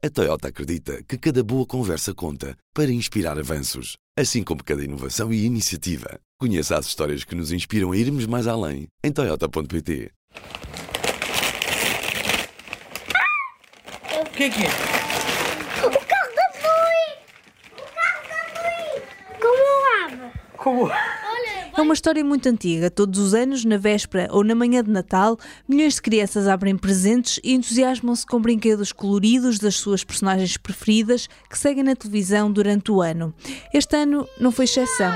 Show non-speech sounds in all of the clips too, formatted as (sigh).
A Toyota acredita que cada boa conversa conta para inspirar avanços, assim como cada inovação e iniciativa. Conheça as histórias que nos inspiram a irmos mais além em Toyota.pt. O que é que é? O carro da Blue! O carro da Blue! Como lava? Como? É uma história muito antiga. Todos os anos, na véspera ou na manhã de Natal, milhões de crianças abrem presentes e entusiasmam-se com brinquedos coloridos das suas personagens preferidas que seguem na televisão durante o ano. Este ano não foi exceção.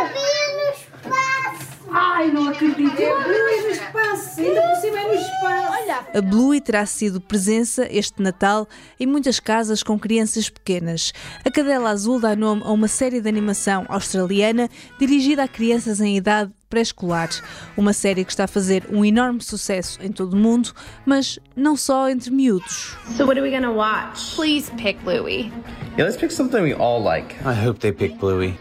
havia no espaço! Ai, não acredito. É Blue no espaço. Ainda por cima é no espaço. Olha. A Bluey terá sido presença este Natal em muitas casas com crianças pequenas. A Cadela Azul dá nome a uma série de animação australiana dirigida a crianças em idade pré-escolar. Uma série que está a fazer um enorme sucesso em todo o mundo, mas não só entre miúdos. So what are we gonna watch? Please pick Louie. Yeah, let's pick something we all like. I hope they pick Bluey.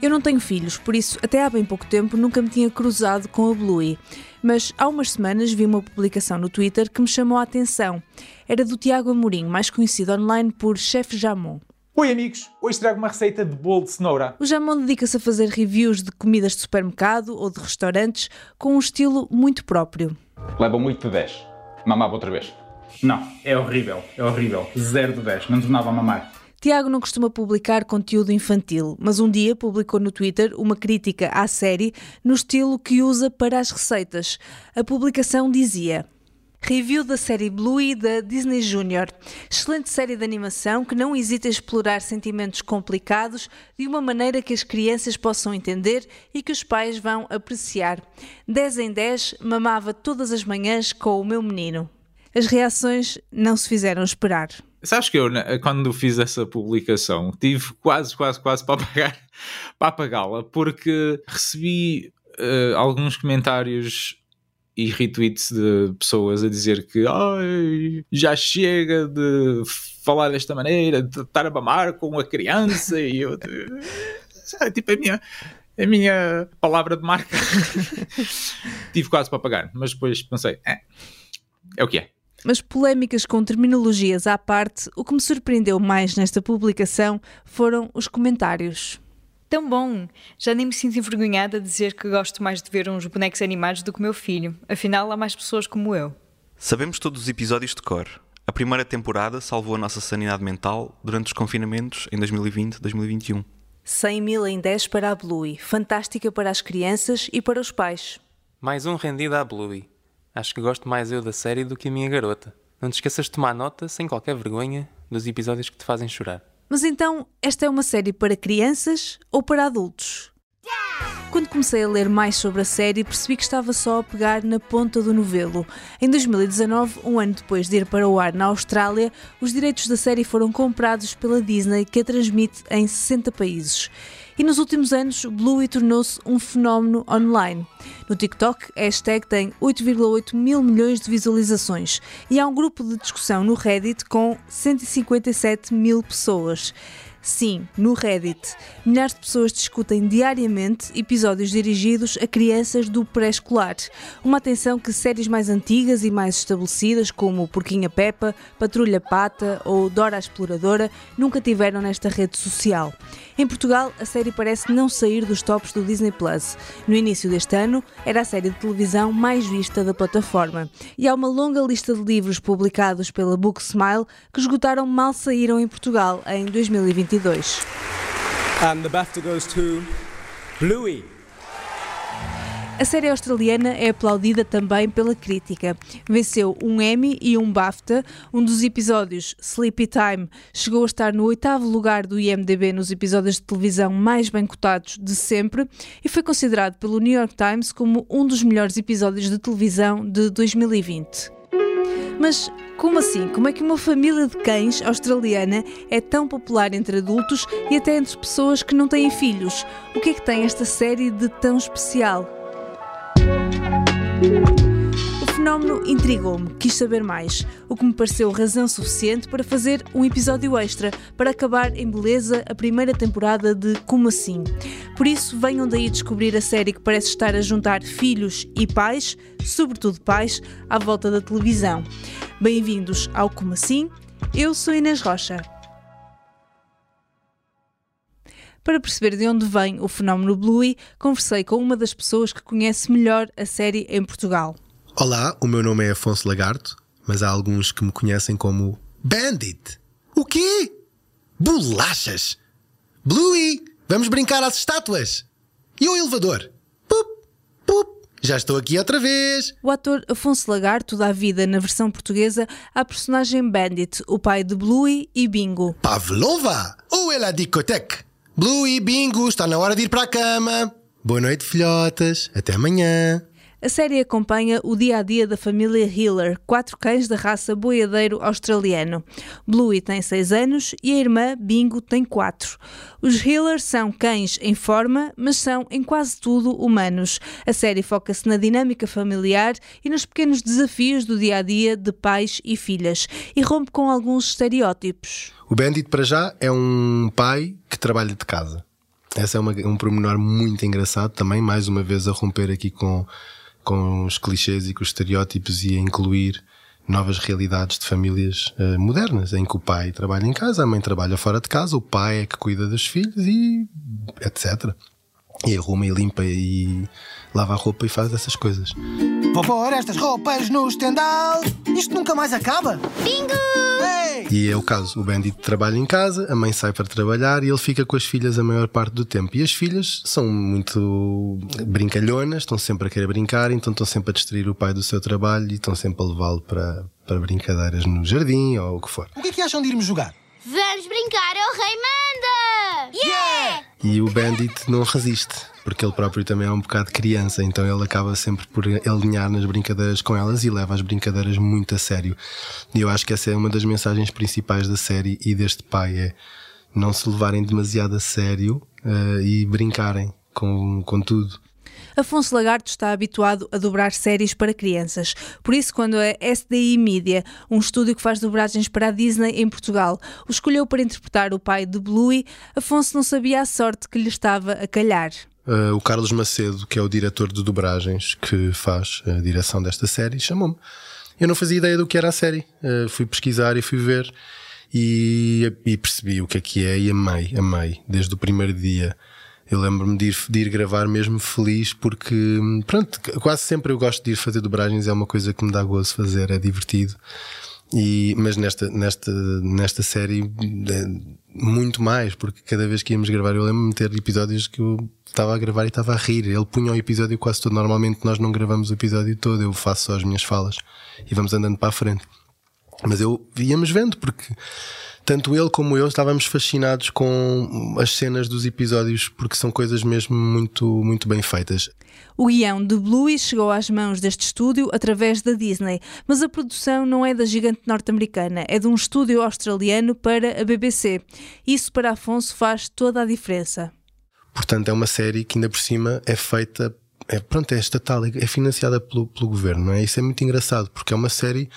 Eu não tenho filhos, por isso até há bem pouco tempo nunca me tinha cruzado com a Bluey. Mas há umas semanas vi uma publicação no Twitter que me chamou a atenção. Era do Tiago Amorim, mais conhecido online por Chef Jamon. Oi amigos, hoje trago uma receita de bolo de cenoura. O Jamon dedica-se a fazer reviews de comidas de supermercado ou de restaurantes com um estilo muito próprio. Leva muito de 10. Mamava outra vez. Não, é horrível, é horrível. Zero de 10, não tornava a mamar. Tiago não costuma publicar conteúdo infantil, mas um dia publicou no Twitter uma crítica à série no estilo que usa para as receitas. A publicação dizia. Review da série Bluey da Disney Junior. Excelente série de animação que não hesita em explorar sentimentos complicados de uma maneira que as crianças possam entender e que os pais vão apreciar. 10 em 10, mamava todas as manhãs com o meu menino. As reações não se fizeram esperar. Sabes que eu, né, quando fiz essa publicação, tive quase, quase, quase para apagar, (laughs) para apagá-la, porque recebi eh, alguns comentários e retweets de pessoas a dizer que "Ai, já chega de falar desta maneira, de estar a mamar com uma criança e eu (laughs) tipo a minha, a minha palavra de marca (laughs) tive quase para apagar, mas depois pensei, "É, é o que é. Mas polémicas com terminologias à parte, o que me surpreendeu mais nesta publicação foram os comentários. Tão bom! Já nem me sinto envergonhada de dizer que gosto mais de ver uns bonecos animados do que o meu filho. Afinal, há mais pessoas como eu. Sabemos todos os episódios de cor. A primeira temporada salvou a nossa sanidade mental durante os confinamentos em 2020-2021. 100 mil em 10 para a Bluey, fantástica para as crianças e para os pais. Mais um rendido à Bluey. Acho que gosto mais eu da série do que a minha garota. Não te esqueças de tomar nota, sem qualquer vergonha, dos episódios que te fazem chorar. Mas então, esta é uma série para crianças ou para adultos? Quando comecei a ler mais sobre a série, percebi que estava só a pegar na ponta do novelo. Em 2019, um ano depois de ir para o ar na Austrália, os direitos da série foram comprados pela Disney, que a transmite em 60 países. E nos últimos anos, Bluey tornou-se um fenómeno online. No TikTok, a hashtag tem 8,8 mil milhões de visualizações e há um grupo de discussão no Reddit com 157 mil pessoas. Sim, no Reddit. Milhares de pessoas discutem diariamente episódios dirigidos a crianças do pré-escolar. Uma atenção que séries mais antigas e mais estabelecidas, como Porquinha Peppa, Patrulha Pata ou Dora a Exploradora, nunca tiveram nesta rede social. Em Portugal, a série parece não sair dos tops do Disney Plus. No início deste ano, era a série de televisão mais vista da plataforma. E há uma longa lista de livros publicados pela Book Smile que esgotaram mal saíram em Portugal em 2022. And the BAFTA goes to Bluey. A série australiana é aplaudida também pela crítica. Venceu um Emmy e um BAFTA. Um dos episódios, Sleepy Time, chegou a estar no oitavo lugar do IMDb nos episódios de televisão mais bem cotados de sempre e foi considerado pelo New York Times como um dos melhores episódios de televisão de 2020. Mas como assim? Como é que uma família de cães australiana é tão popular entre adultos e até entre pessoas que não têm filhos? O que é que tem esta série de tão especial? Fenómeno intrigou-me, quis saber mais, o que me pareceu razão suficiente para fazer um episódio extra para acabar em beleza a primeira temporada de Como Assim. Por isso, venham daí descobrir a série que parece estar a juntar filhos e pais, sobretudo pais, à volta da televisão. Bem-vindos ao Como Assim. Eu sou Inês Rocha. Para perceber de onde vem o fenómeno Bluey, conversei com uma das pessoas que conhece melhor a série em Portugal. Olá, o meu nome é Afonso Lagarto, mas há alguns que me conhecem como Bandit. O quê? Bolachas! Bluey, vamos brincar às estátuas! E o elevador? Pup, pup, já estou aqui outra vez! O ator Afonso Lagarto dá vida na versão portuguesa à personagem Bandit, o pai de Bluey e Bingo. Pavlova! Ou é a discoteca? Blue e Bingo, está na hora de ir para a cama. Boa noite, filhotas. Até amanhã. A série acompanha o dia a dia da família Hiller, quatro cães da raça boiadeiro australiano. Bluey tem 6 anos e a irmã Bingo tem 4. Os Hiller são cães em forma, mas são em quase tudo humanos. A série foca-se na dinâmica familiar e nos pequenos desafios do dia a dia de pais e filhas e rompe com alguns estereótipos. O Bandit, para já, é um pai que trabalha de casa. Esse é uma, um pormenor muito engraçado também, mais uma vez a romper aqui com com os clichês e com os estereótipos e a incluir novas realidades de famílias uh, modernas, em que o pai trabalha em casa, a mãe trabalha fora de casa, o pai é que cuida dos filhos e etc. E arruma e limpa e lava a roupa e faz essas coisas. Vou pôr estas roupas no estendal. Isto nunca mais acaba. Bingo! E é o caso, o Bandit trabalha em casa, a mãe sai para trabalhar e ele fica com as filhas a maior parte do tempo. E as filhas são muito brincalhonas, estão sempre a querer brincar, então estão sempre a distrair o pai do seu trabalho e estão sempre a levá-lo para, para brincadeiras no jardim ou o que for. O que é que acham de irmos jogar? Vamos brincar ao Rei Manda! Yeah! E o Bandit não resiste, porque ele próprio também é um bocado criança, então ele acaba sempre por alinhar nas brincadeiras com elas e leva as brincadeiras muito a sério. E eu acho que essa é uma das mensagens principais da série e deste pai: é não se levarem demasiado a sério uh, e brincarem com, com tudo. Afonso Lagarto está habituado a dobrar séries para crianças. Por isso, quando a SDI Media, um estúdio que faz dobragens para a Disney em Portugal, o escolheu para interpretar o pai de Bluey, Afonso não sabia a sorte que lhe estava a calhar. Uh, o Carlos Macedo, que é o diretor de dobragens que faz a direção desta série, chamou-me. Eu não fazia ideia do que era a série. Uh, fui pesquisar e fui ver e, e, percebi o que é que é e amei, amei, desde o primeiro dia. Eu lembro-me de ir, de ir gravar mesmo feliz porque, pronto, quase sempre eu gosto de ir fazer dobragens, é uma coisa que me dá gozo fazer, é divertido. E, mas nesta, nesta, nesta série, é muito mais, porque cada vez que íamos gravar, eu lembro-me de ter episódios que eu estava a gravar e estava a rir. Ele punha o episódio quase todo. Normalmente nós não gravamos o episódio todo, eu faço só as minhas falas e vamos andando para a frente. Mas eu íamos vendo, porque tanto ele como eu estávamos fascinados com as cenas dos episódios porque são coisas mesmo muito, muito bem feitas. O guião de Bluey chegou às mãos deste estúdio através da Disney, mas a produção não é da gigante norte-americana, é de um estúdio australiano para a BBC. Isso para Afonso faz toda a diferença. Portanto, é uma série que ainda por cima é feita é, pronto, é estatal, é financiada pelo, pelo governo, não é? Isso é muito engraçado, porque é uma série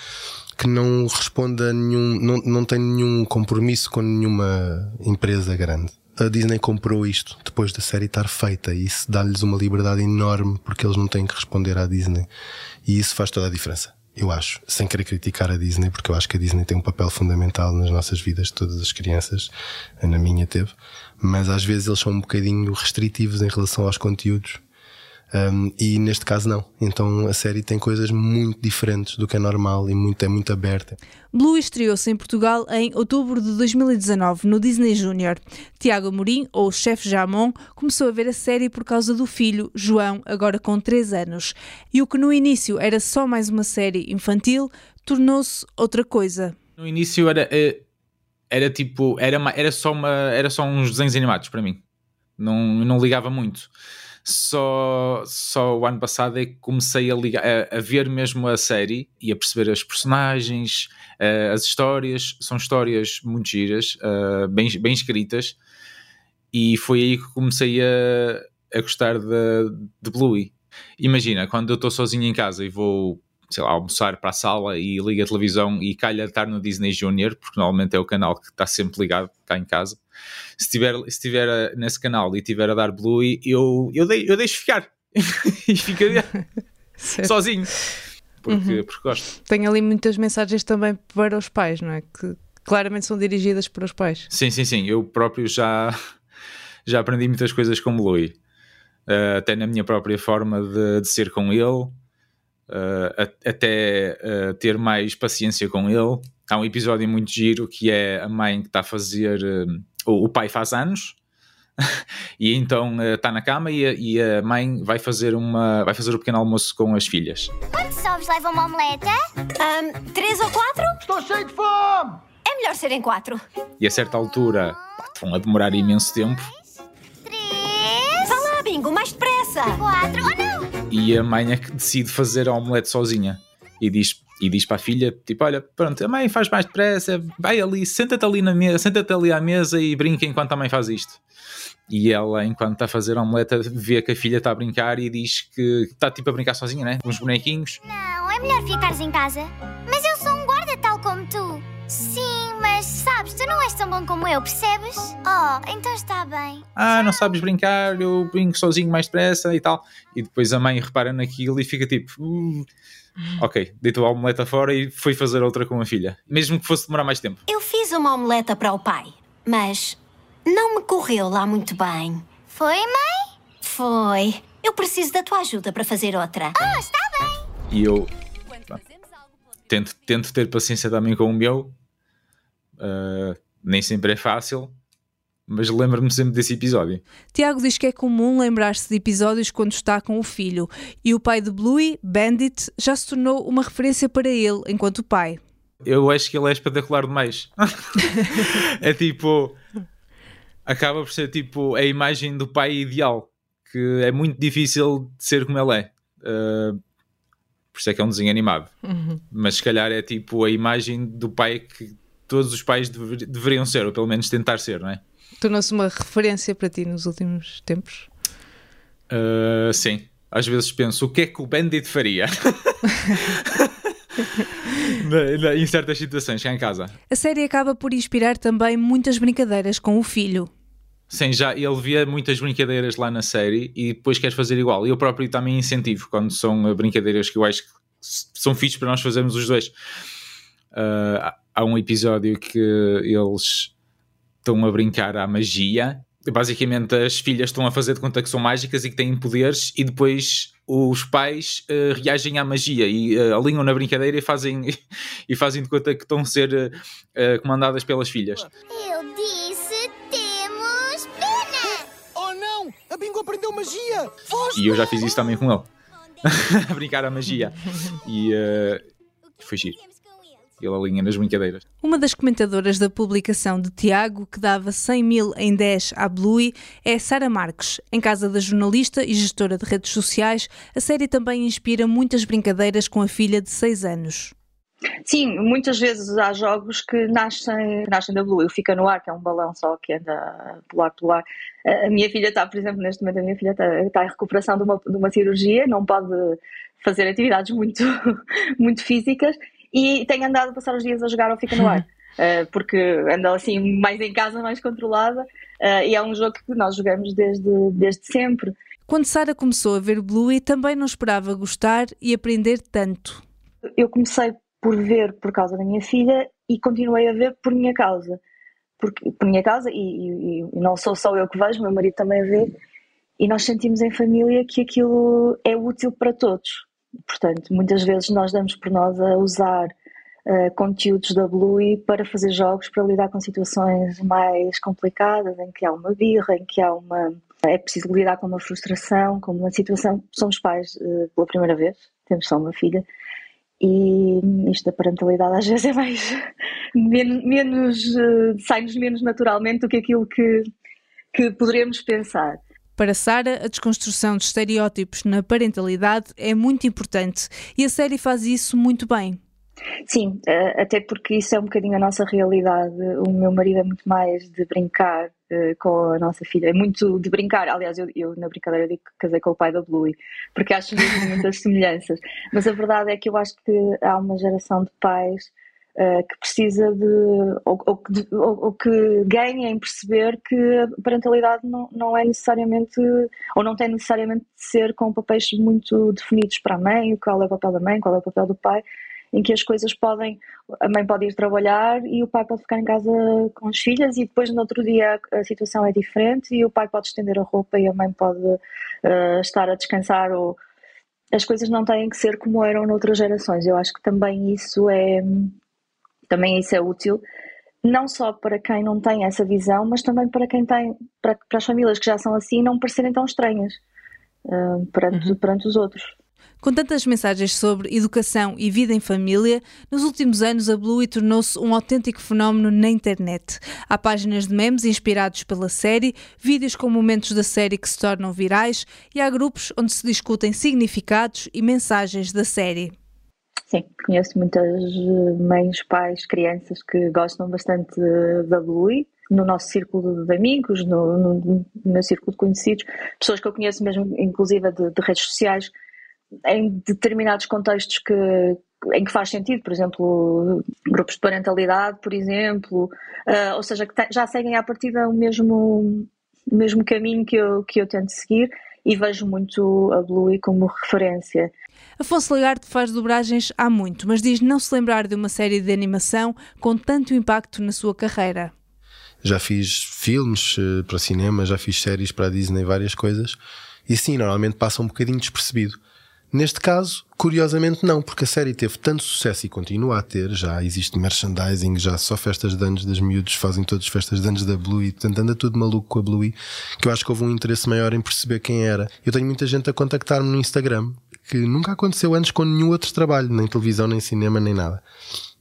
que não responde a nenhum, não, não tem nenhum compromisso com nenhuma empresa grande. A Disney comprou isto depois da série estar feita e isso dá-lhes uma liberdade enorme porque eles não têm que responder à Disney. E isso faz toda a diferença, eu acho. Sem querer criticar a Disney, porque eu acho que a Disney tem um papel fundamental nas nossas vidas, de todas as crianças, na minha teve. Mas às vezes eles são um bocadinho restritivos em relação aos conteúdos um, e neste caso não. Então a série tem coisas muito diferentes do que é normal e muito, é muito aberta. Blue estreou-se em Portugal em outubro de 2019 no Disney Junior. Tiago Amorim, ou Chef Jamon, começou a ver a série por causa do filho, João, agora com 3 anos. E o que no início era só mais uma série infantil, tornou-se outra coisa. No início era, eh, era tipo, era, era, só uma, era só uns desenhos animados para mim. Não, não ligava muito só, só o ano passado é que comecei a, ligar, a, a ver mesmo a série e a perceber as personagens, uh, as histórias. São histórias muito giras, uh, bem, bem escritas, e foi aí que comecei a, a gostar de, de Bluey. Imagina, quando eu estou sozinho em casa e vou sei lá, almoçar para a sala e liga a televisão e calha estar no Disney Junior, porque normalmente é o canal que está sempre ligado cá em casa. Se estiver se tiver eh, nesse canal e estiver a dar Bluey, eu, eu, de, eu deixo ficar (laughs) e ficaria (laughs) sozinho. Porque, Uhum. porque gosto. Tem ali muitas mensagens também para os pais, não é? Que claramente são dirigidas para os pais. Sim, sim, sim. Eu próprio já, já aprendi muitas coisas com Bluey. Uh, até na minha própria forma de, de ser com ele, a- até uh, ter mais paciência com ele. Há um episódio muito giro que é a mãe que está a fazer. uh, o, o pai faz anos. (laughs) e então uh, está na cama e a, e a mãe vai fazer, uma, vai fazer o pequeno almoço com as filhas. Quantos ovos leva uma omeleta? três ou quatro? Estou cheio de fome! É melhor serem quatro. E a certa altura pá, estão a demorar imenso tempo Vá lá, Bingo, mais depressa! Quatro. Oh! E a mãe é que decide fazer a omelete sozinha e diz, e diz para a filha, tipo, olha, pronto, a mãe faz mais depressa, vai ali, senta-te ali na mesa, senta-te ali à mesa e brinca enquanto a mãe faz isto. E ela, enquanto está a fazer a omeleta, vê que a filha está a brincar e diz que está tipo a brincar sozinha, né? Com uns bonequinhos. Não, é melhor ficares em casa. Mas eu sou um guarda tal como tu. Mas sabes, tu não és tão bom como eu, percebes? Oh, então está bem. Ah, não sabes brincar, eu brinco sozinho mais depressa e tal. E depois a mãe repara naquilo e fica tipo, "Uh, ok, deitou a omeleta fora e foi fazer outra com a filha. Mesmo que fosse demorar mais tempo. Eu fiz uma omeleta para o pai, mas não me correu lá muito bem. Foi, mãe? Foi. Eu preciso da tua ajuda para fazer outra. Oh, está bem. E eu pronto, tento, tento ter paciência também com o meu. Uh, nem sempre é fácil, mas lembro-me sempre desse episódio. Tiago diz que é comum lembrar-se de episódios quando está com o filho, e o pai de Bluey, Bandit, já se tornou uma referência para ele enquanto pai. Eu acho que ele é espetacular demais. (laughs) é tipo. Acaba por ser tipo a imagem do pai ideal, que é muito difícil de ser como ele é. Uh, por isso é que é um desenho animado. Uhum. Mas se calhar é tipo a imagem do pai que todos os pais dever- deveriam ser, ou pelo menos tentar ser, não é? Tornou-se uma referência para ti nos últimos tempos. Uh, sim. Às vezes penso, o que é que o Bandit faria? (laughs) Na- na- em certas situações, cá em casa. A série acaba por inspirar também muitas brincadeiras com o filho. Sim, já ele via muitas brincadeiras lá na série e depois quer fazer igual. Eu próprio também incentivo quando são uh, brincadeiras que eu acho que são fixes para nós fazermos os dois. Uh, há- um episódio que eles estão a brincar à magia. Basicamente, as filhas estão a fazer de conta que são mágicas e que têm poderes, e depois os pais uh, reagem à magia e uh, alinham na brincadeira e fazem, (laughs) e fazem de conta que estão a ser uh, comandadas pelas filhas. Eu disse temos pena. Oh não! A Bingo aprendeu magia! Foge! E eu já fiz isso também com ele. (laughs) a brincar à magia. E uh, foi giro. Ele alinha nas brincadeiras. Uma das comentadoras da publicação de Tiago, que dava 100 mil em 10 à Bluey, é Sara Marques. Em casa da jornalista e gestora de redes sociais, a série também inspira muitas brincadeiras com a filha de 6 anos. Sim, muitas vezes há jogos que nascem, nascem da Blue. O Fica no Ar, que é um balão só que anda a pular pelo ar. A a minha filha está, por exemplo, neste momento, a minha filha está, está em recuperação de uma, de uma cirurgia, não pode fazer atividades muito, (laughs) muito físicas e tem andado a passar os dias a jogar ao Fica no Ar. (laughs) eh, porque anda assim mais em casa, mais controlada, eh, e é um jogo que nós jogamos desde, desde sempre. Quando Sara começou a ver Bluey, também não esperava gostar e aprender tanto. eu comecei por ver por causa da minha filha e continuei a ver por minha causa. Porque, por minha causa, e, e- e não sou só eu que vejo, meu marido também a vê, e nós sentimos em família que aquilo é útil para todos. Portanto, muitas vezes nós damos por nós a usar eh, conteúdos da Bluey para fazer jogos, para lidar com situações mais complicadas, em que há uma birra, em que há uma. É preciso lidar com uma frustração, com uma situação. Somos pais eh, pela primeira vez, temos só uma filha, e isto da parentalidade às vezes é mais (laughs) menos, menos eh, sai-nos menos naturalmente do que aquilo que, que poderíamos pensar. Para Sara, a desconstrução de estereótipos na parentalidade é muito importante e a série faz isso muito bem. Sim, eh, até porque isso é um bocadinho a nossa realidade. O meu marido é muito mais de brincar uh, com a nossa filha, é muito de brincar. Aliás, eu, eu na brincadeira digo que casei com o pai da Bluey, porque acho muitas (laughs) semelhanças. Mas a verdade é que eu acho que há uma geração de pais uh, que precisa de ou, ou, que, ganha em perceber que a parentalidade não, não é necessariamente, ou não tem necessariamente de ser com papéis muito definidos para a mãe, qual é o papel da mãe, qual é o papel do pai em que as coisas podem, a mãe pode ir trabalhar e o pai pode ficar em casa com as filhas e depois no outro dia a situação é diferente e o pai pode estender a roupa e a mãe pode uh, estar a descansar ou as coisas não têm que ser como eram noutras gerações. Eu acho que também isso é também isso é útil não só para quem não tem essa visão, mas também para quem tem, para, para as famílias que já são assim, não parecerem tão estranhas uh, perante, uhum. perante os outros. Com tantas mensagens sobre educação e vida em família, nos últimos anos a Bluey tornou-se um autêntico fenómeno na internet. Há páginas de memes inspirados pela série, vídeos com momentos da série que se tornam virais e há grupos onde se discutem significados e mensagens da série. Sim, conheço muitas mães, pais, crianças que gostam bastante da Bluey no nosso círculo de amigos, no, no, no, meu círculo de conhecidos, pessoas que eu conheço mesmo, inclusive de, de redes sociais, em determinados contextos que, em que faz sentido, por exemplo, grupos de parentalidade, por exemplo, uh, ou seja, que já seguem à partida o mesmo, o mesmo caminho que eu, que eu tento seguir e vejo muito a Bluey como referência. Afonso Lagarde faz dobragens há muito, mas diz não se lembrar de uma série de animação com tanto impacto na sua carreira. Já fiz filmes uh, para cinema, já fiz séries para a Disney, várias coisas, e sim, normalmente passa um bocadinho despercebido. Neste caso, curiosamente não, porque a série teve tanto sucesso e continua a ter, já existe merchandising, já só festas de anos das miúdos fazem todas as festas de anos da Bluey, portanto anda tudo maluco com a Bluey, que eu acho que houve um interesse maior em perceber quem era. Eu tenho muita gente a contactar-me no Instagram, que nunca aconteceu antes com nenhum outro trabalho, nem televisão, nem cinema, nem nada.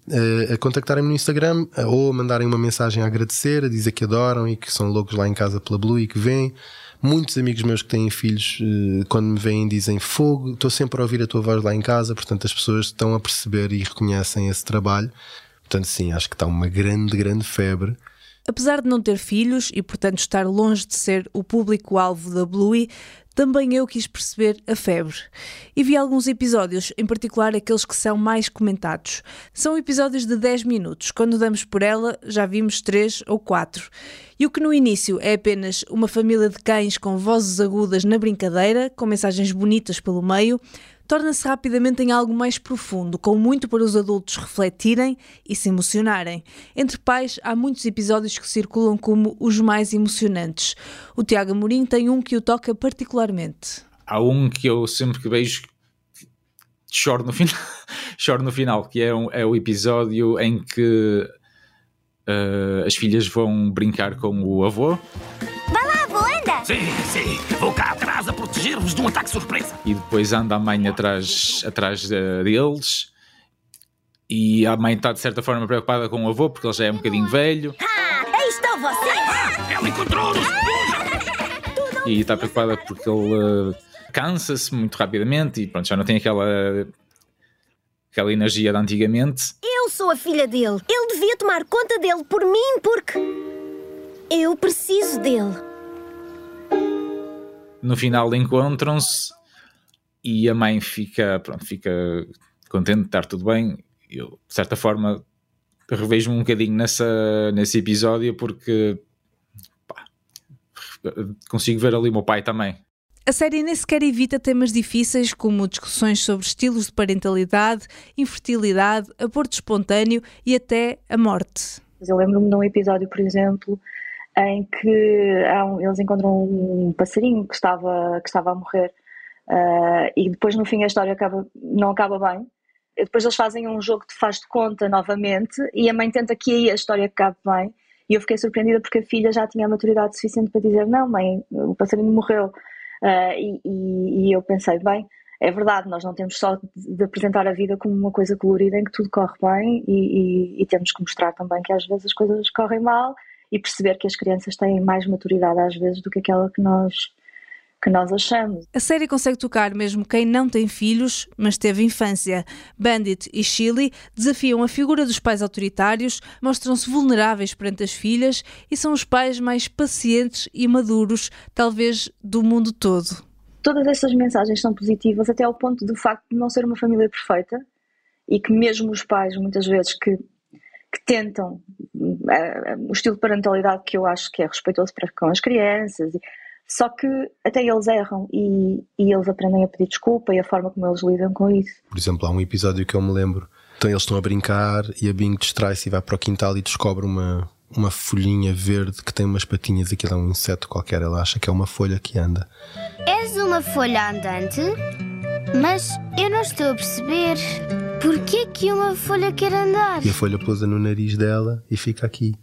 Uh, a contactarem-me no Instagram uh, ou a mandarem uma mensagem a agradecer, a dizer que adoram e que são loucos lá em casa pela Blue e que vêm. Muitos amigos meus que têm filhos, uh, quando me veem, dizem fogo, estou sempre a ouvir a tua voz lá em casa. Portanto, as pessoas estão a perceber e reconhecem esse trabalho. Portanto, sim, acho que está uma grande, grande febre. Apesar de não ter filhos e, portanto, estar longe de ser o público-alvo da Bluey, também eu quis perceber a febre. E vi alguns episódios, em particular aqueles que são mais comentados. São episódios de 10 minutos. Quando damos por ela, já vimos 3 ou 4. E o que no início é apenas uma família de cães com vozes agudas na brincadeira, com mensagens bonitas pelo meio, torna-se rapidamente em algo mais profundo, com muito para os adultos refletirem e se emocionarem. Entre pais, há muitos episódios que circulam como os mais emocionantes. O Tiago Amorim tem um que o toca particularmente. Há um que eu sempre que vejo choro no final, (laughs) choro no final que é, um, é o episódio em que uh, as filhas vão brincar com o avô Sim, sim. Vou cá atrás a proteger-vos de um ataque surpresa. E depois anda a mãe atrás, atrás uh, deles. E a mãe está de certa forma preocupada com o avô porque ele já é um bocadinho velho. Ah, aí estão vocês! Ah, ela encontrou-nos! e está preocupada porque ele uh, cansa-se muito rapidamente e pronto, já não tem aquela aquela energia de antigamente. Eu sou a filha dele. Ele devia tomar conta dele por mim porque eu preciso dele no final encontram-se e a mãe fica, pronto, fica contente de estar tudo bem. Eu, de certa forma, revejo-me um bocadinho nessa, nesse episódio porque pá, consigo ver ali o meu pai também. A série nem sequer evita temas difíceis como discussões sobre estilos de parentalidade, infertilidade, aborto espontâneo e até a morte. Eu lembro-me de um episódio, por exemplo, em que um, eles encontram um passarinho que estava, que estava a morrer uh, e depois no fim a história acaba, não acaba bem. E depois eles fazem um jogo de faz de conta novamente e a mãe tenta que aí a história acabe bem. E eu fiquei surpreendida porque a filha já tinha a maturidade suficiente para dizer: Não, mãe, o passarinho morreu. Uh, e, e, e eu pensei: Bem, é verdade, nós não temos só de apresentar a vida como uma coisa colorida em que tudo corre bem e, e, e, temos que mostrar também que às vezes as coisas correm mal e perceber que as crianças têm mais maturidade às vezes do que aquela que nós que nós achamos. A série consegue tocar mesmo quem não tem filhos, mas teve infância. Bandit e Chili desafiam a figura dos pais autoritários, mostram-se vulneráveis perante as filhas e são os pais mais pacientes e maduros, talvez, do mundo todo. Todas essas mensagens são positivas até ao ponto do facto de não ser uma família perfeita e que mesmo os pais, muitas vezes, que, que tentam uh, o estilo de parentalidade que eu acho que é respeitoso para com as crianças, só que até eles erram e, e eles aprendem a pedir desculpa e a forma como eles lidam com isso. Por exemplo, há um episódio que eu me lembro. Então eles estão a brincar e a Bing distrai-se e vai para o quintal e descobre uma, uma folhinha verde que tem umas patinhas. Aquilo é um inseto qualquer. Ela acha que é uma folha que anda. És uma folha andante? Mas eu não estou a perceber. Porquê que uma folha quer andar? E a folha pousa no nariz dela e fica aqui.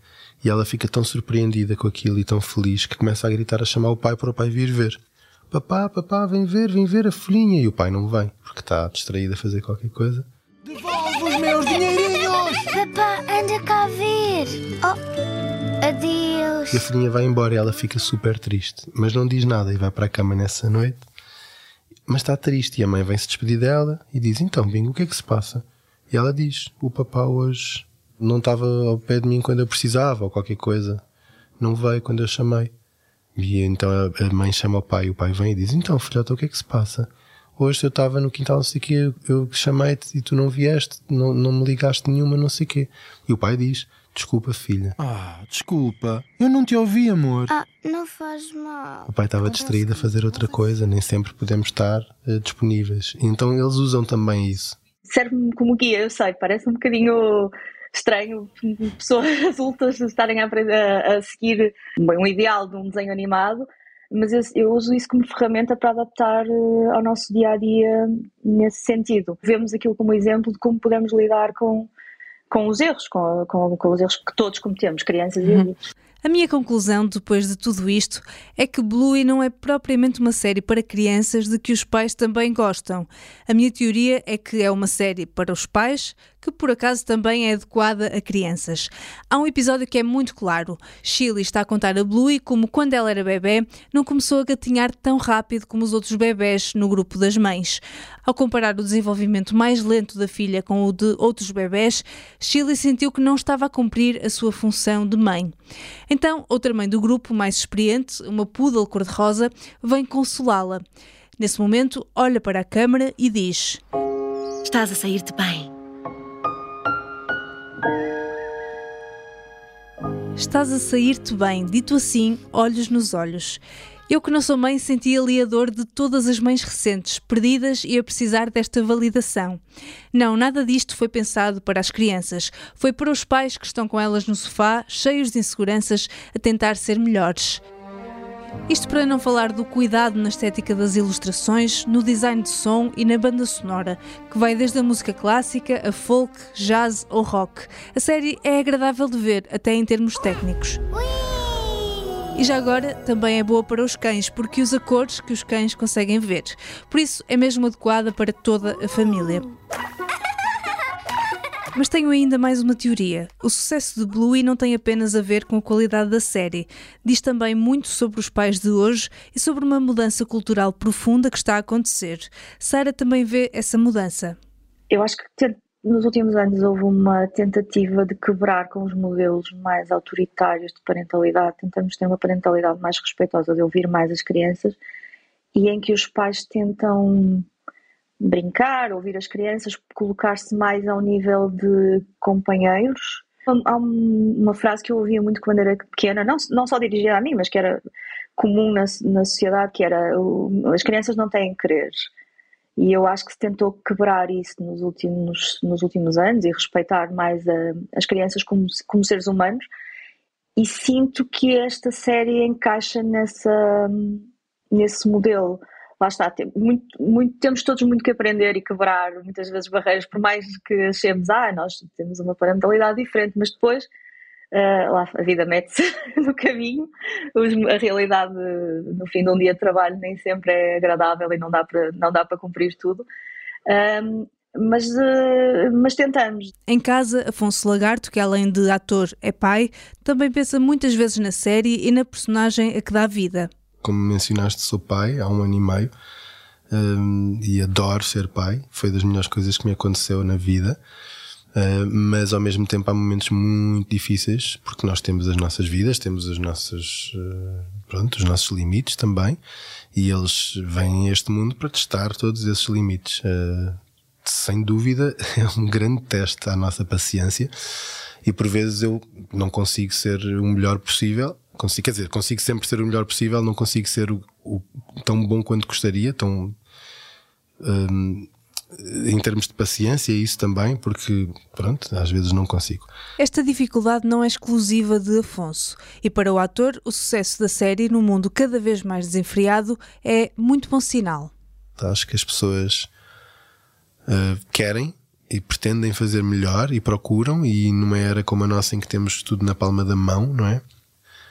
E ela fica tão surpreendida com aquilo e tão feliz que começa a gritar a chamar o pai para o pai vir ver. Papá, papá, vem ver, vem ver a folhinha. E o pai não vem, porque está distraído a fazer qualquer coisa. Devolve os meus dinheirinhos! Papá, anda cá ver. Oh, adeus. E a folhinha vai embora e ela fica super triste, mas não diz nada e vai para a cama nessa noite. Mas está triste e a mãe vem se despedir dela e diz: Então, Bingo, o que é que se passa? E ela diz: O papá hoje não estava ao pé de mim quando eu precisava ou qualquer coisa. Não veio quando eu chamei. E então a mãe chama o pai, o pai vem e diz: Então, filhota, o que é que se passa? Hoje eu estava no quintal, não sei o quê, eu chamei-te e tu não vieste, não, não me ligaste nenhuma, não sei o quê. E o pai diz: Desculpa, filha. Ah, desculpa. Eu não te ouvi, amor. Ah, não faz mal. O pai estava distraído a fazer outra coisa, nem sempre podemos estar uh, disponíveis. Então eles usam também isso. Serve-me como guia, eu sei, parece um bocadinho estranho (laughs) pessoas (laughs) adultas estarem a, a, a seguir bem, um ideal de um desenho animado, mas eu, eu, uso isso como ferramenta para adaptar uh, ao nosso dia a dia nesse sentido. Vemos aquilo como exemplo de como podemos lidar com, com os erros, com, com, com os erros que todos cometemos, crianças e uhum. adultos. A minha conclusão, depois de tudo isto, é que Bluey não é propriamente uma série para crianças de que os pais também gostam. A minha teoria é que é uma série para os pais que por acaso também é adequada a crianças. Há um episódio que é muito claro. Chile está a contar a Bluey como quando ela era bebê não começou a gatinhar tão rápido como os outros bebés no grupo das mães. Ao comparar o desenvolvimento mais lento da filha com o de outros bebés, Chile sentiu que não estava a cumprir a sua função de mãe. Então, outra mãe do grupo, mais experiente, uma poodle cor-de-rosa, vem consolá-la. Nesse momento, olha para a câmara e diz: Estás a sair-te bem. Estás a sair-te bem, dito assim, olhos nos olhos. Eu que não sou mãe senti ali a dor de todas as mães recentes, perdidas e a precisar desta validação. Não, nada disto foi pensado para as crianças. Foi para os pais que estão com elas no sofá, cheios de inseguranças, a tentar ser melhores. Isto para não falar do cuidado na estética das ilustrações, no design de som e na banda sonora, que vai desde a música clássica a folk, jazz ou rock. A série é agradável de ver, até em termos técnicos. E já agora também é boa para os cães, porque usa cores que os cães conseguem ver. Por isso é mesmo adequada para toda a família. Mas tenho ainda mais uma teoria. O sucesso de Bluey não tem apenas a ver com a qualidade da série. Diz também muito sobre os pais de hoje e sobre uma mudança cultural profunda que está a acontecer. Sara também vê essa mudança. Eu acho que nos últimos anos houve uma tentativa de quebrar com os modelos mais autoritários de parentalidade, tentamos ter uma parentalidade mais respeitosa, de ouvir mais as crianças e em que os pais tentam brincar, ouvir as crianças, colocar-se mais ao nível de companheiros. Há uma frase que eu ouvia muito quando era pequena, não, não só dirigida a mim, mas que era comum na, na sociedade, que era as crianças não têm querer. E eu acho que se tentou quebrar isso nos últimos, nos últimos anos e respeitar mais a, as crianças como, como seres humanos. E sinto que esta série encaixa nessa, nesse modelo. Lá está, muito, muito, temos todos muito que aprender e quebrar muitas vezes barreiras, por mais que achemos, ah, nós temos uma parentalidade diferente, mas depois Uh, lá a vida mete-se (laughs) no caminho, a realidade no fim de um dia de trabalho nem sempre é agradável e não dá para, não dá para cumprir tudo. Um, mas, uh, mas tentamos. Em casa, Afonso Lagarto, que além de ator é pai, também pensa muitas vezes na série e na personagem a que dá vida como mencionaste, sou pai há um ano e meio um, e adoro ser pai. Foi das melhores coisas que me aconteceu na vida. Uh, mas ao mesmo tempo há momentos muito difíceis porque nós temos as nossas vidas, temos as nossas, uh, pronto, os nossos limites também e eles vêm a este mundo para testar todos esses limites. Uh, sem dúvida (laughs) é um grande teste à nossa paciência e por vezes eu não consigo ser o melhor possível. Consigo, quer dizer, consigo sempre ser o melhor possível, não consigo ser o, o tão bom quanto gostaria, tão um, em termos de paciência, isso também, porque pronto, às vezes não consigo. Esta dificuldade não é exclusiva de Afonso, e para o ator, o sucesso da série num mundo cada vez mais desenfreado é muito bom sinal. Acho que as pessoas uh, querem e pretendem fazer melhor e procuram, e numa era como a nossa em que temos tudo na palma da mão, não é?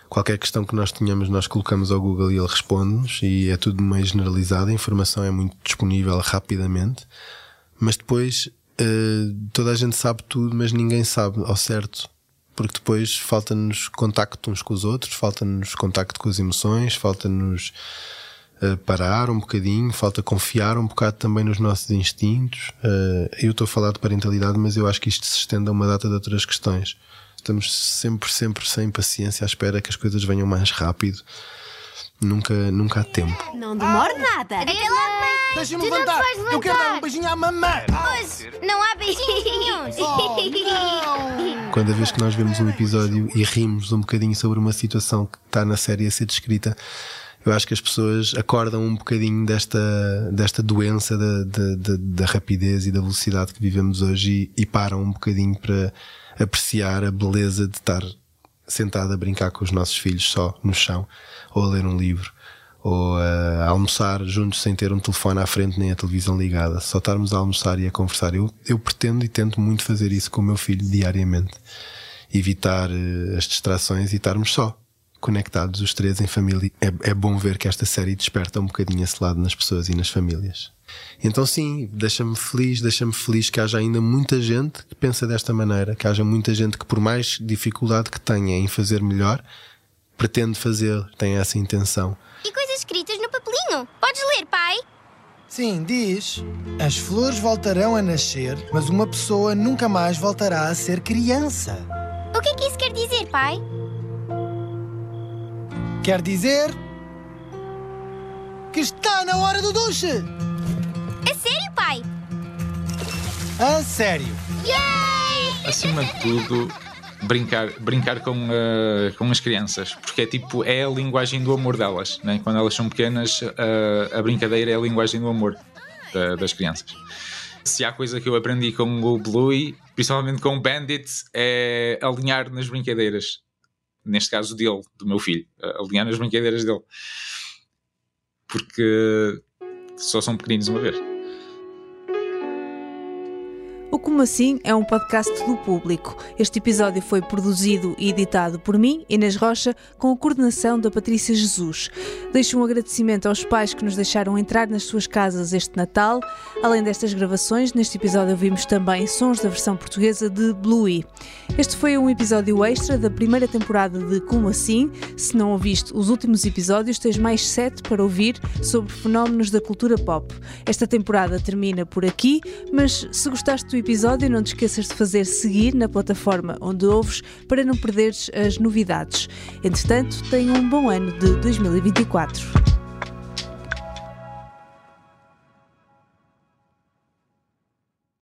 Qualquer questão que nós tenhamos, nós colocamos ao Google e ele responde-nos, e é tudo meio generalizado, a informação é muito disponível rapidamente, mas depois uh, toda a gente sabe tudo, mas ninguém sabe ao certo. Porque depois falta-nos contacto uns com os outros, falta-nos contacto com as emoções, falta-nos uh, parar um bocadinho, falta confiar um bocado também nos nossos instintos. Uh, eu estou a falar de parentalidade, mas eu acho que isto se estende a uma data de outras questões. Estamos sempre, sempre sem paciência à espera que as coisas venham mais rápido. Nunca, nunca há tempo. Não demora nada. Até lá, mãe. Deixa-me levantar. levantar. Eu quero dar um beijinho à mamãe. Pois, não há beijinhos. Oh, (laughs) Quando a vez que nós vemos um episódio e rimos um bocadinho sobre uma situação que está na série a ser descrita, eu acho que as pessoas acordam um bocadinho desta, desta doença da, da, da, da rapidez e da velocidade que vivemos hoje e, e param um bocadinho para apreciar a beleza de estar sentado a brincar com os nossos filhos só no chão, ou a ler um livro, ou a almoçar juntos sem ter um telefone à frente nem a televisão ligada, só estarmos a almoçar e a conversar. Eu, eu pretendo e tento muito fazer isso com o meu filho diariamente. Evitar uh, as distrações e estarmos só, conectados os três em família. É, é bom ver que esta série desperta um bocadinho esse lado nas pessoas e nas famílias. Então, sim, deixa-me feliz, deixa-me feliz que haja ainda muita gente que pensa desta maneira, que haja muita gente que, por mais dificuldade que tenha em fazer melhor, pretende fazer, tem essa intenção. E coisas escritas no papelinho. Podes ler, pai? Sim, diz: As flores voltarão a nascer, mas uma pessoa nunca mais voltará a ser criança. O que é que isso quer dizer, pai? Quer dizer que está na hora do duche. Pai? A sério. Yay! Acima de tudo, brincar, brincar com, uh, com as crianças, porque é tipo, é a linguagem do amor delas, né? quando elas são pequenas, uh, a brincadeira é a linguagem do amor da, das crianças. Se há coisa que eu aprendi com o Bluey, principalmente com o Bandit, é alinhar nas brincadeiras. Neste caso dele, do meu filho, alinhar nas brincadeiras dele. Porque só são pequeninos uma vez. O Como Assim é um podcast do público. Este episódio foi produzido e editado por mim, Inês Rocha, com a coordenação da Patrícia Jesus. Deixo um agradecimento aos pais que nos deixaram entrar nas suas casas este Natal. Além destas gravações, neste episódio ouvimos também sons da versão portuguesa de Bluey. Este foi um episódio extra da primeira temporada de Como Assim. Se não ouviste os últimos episódios, tens mais sete para ouvir sobre fenómenos da cultura pop. Esta temporada termina por aqui, mas se gostaste do episódio, não te esqueças de fazer seguir na plataforma onde ouves para não perderes as novidades. Entretanto, tenha um bom ano de 2024.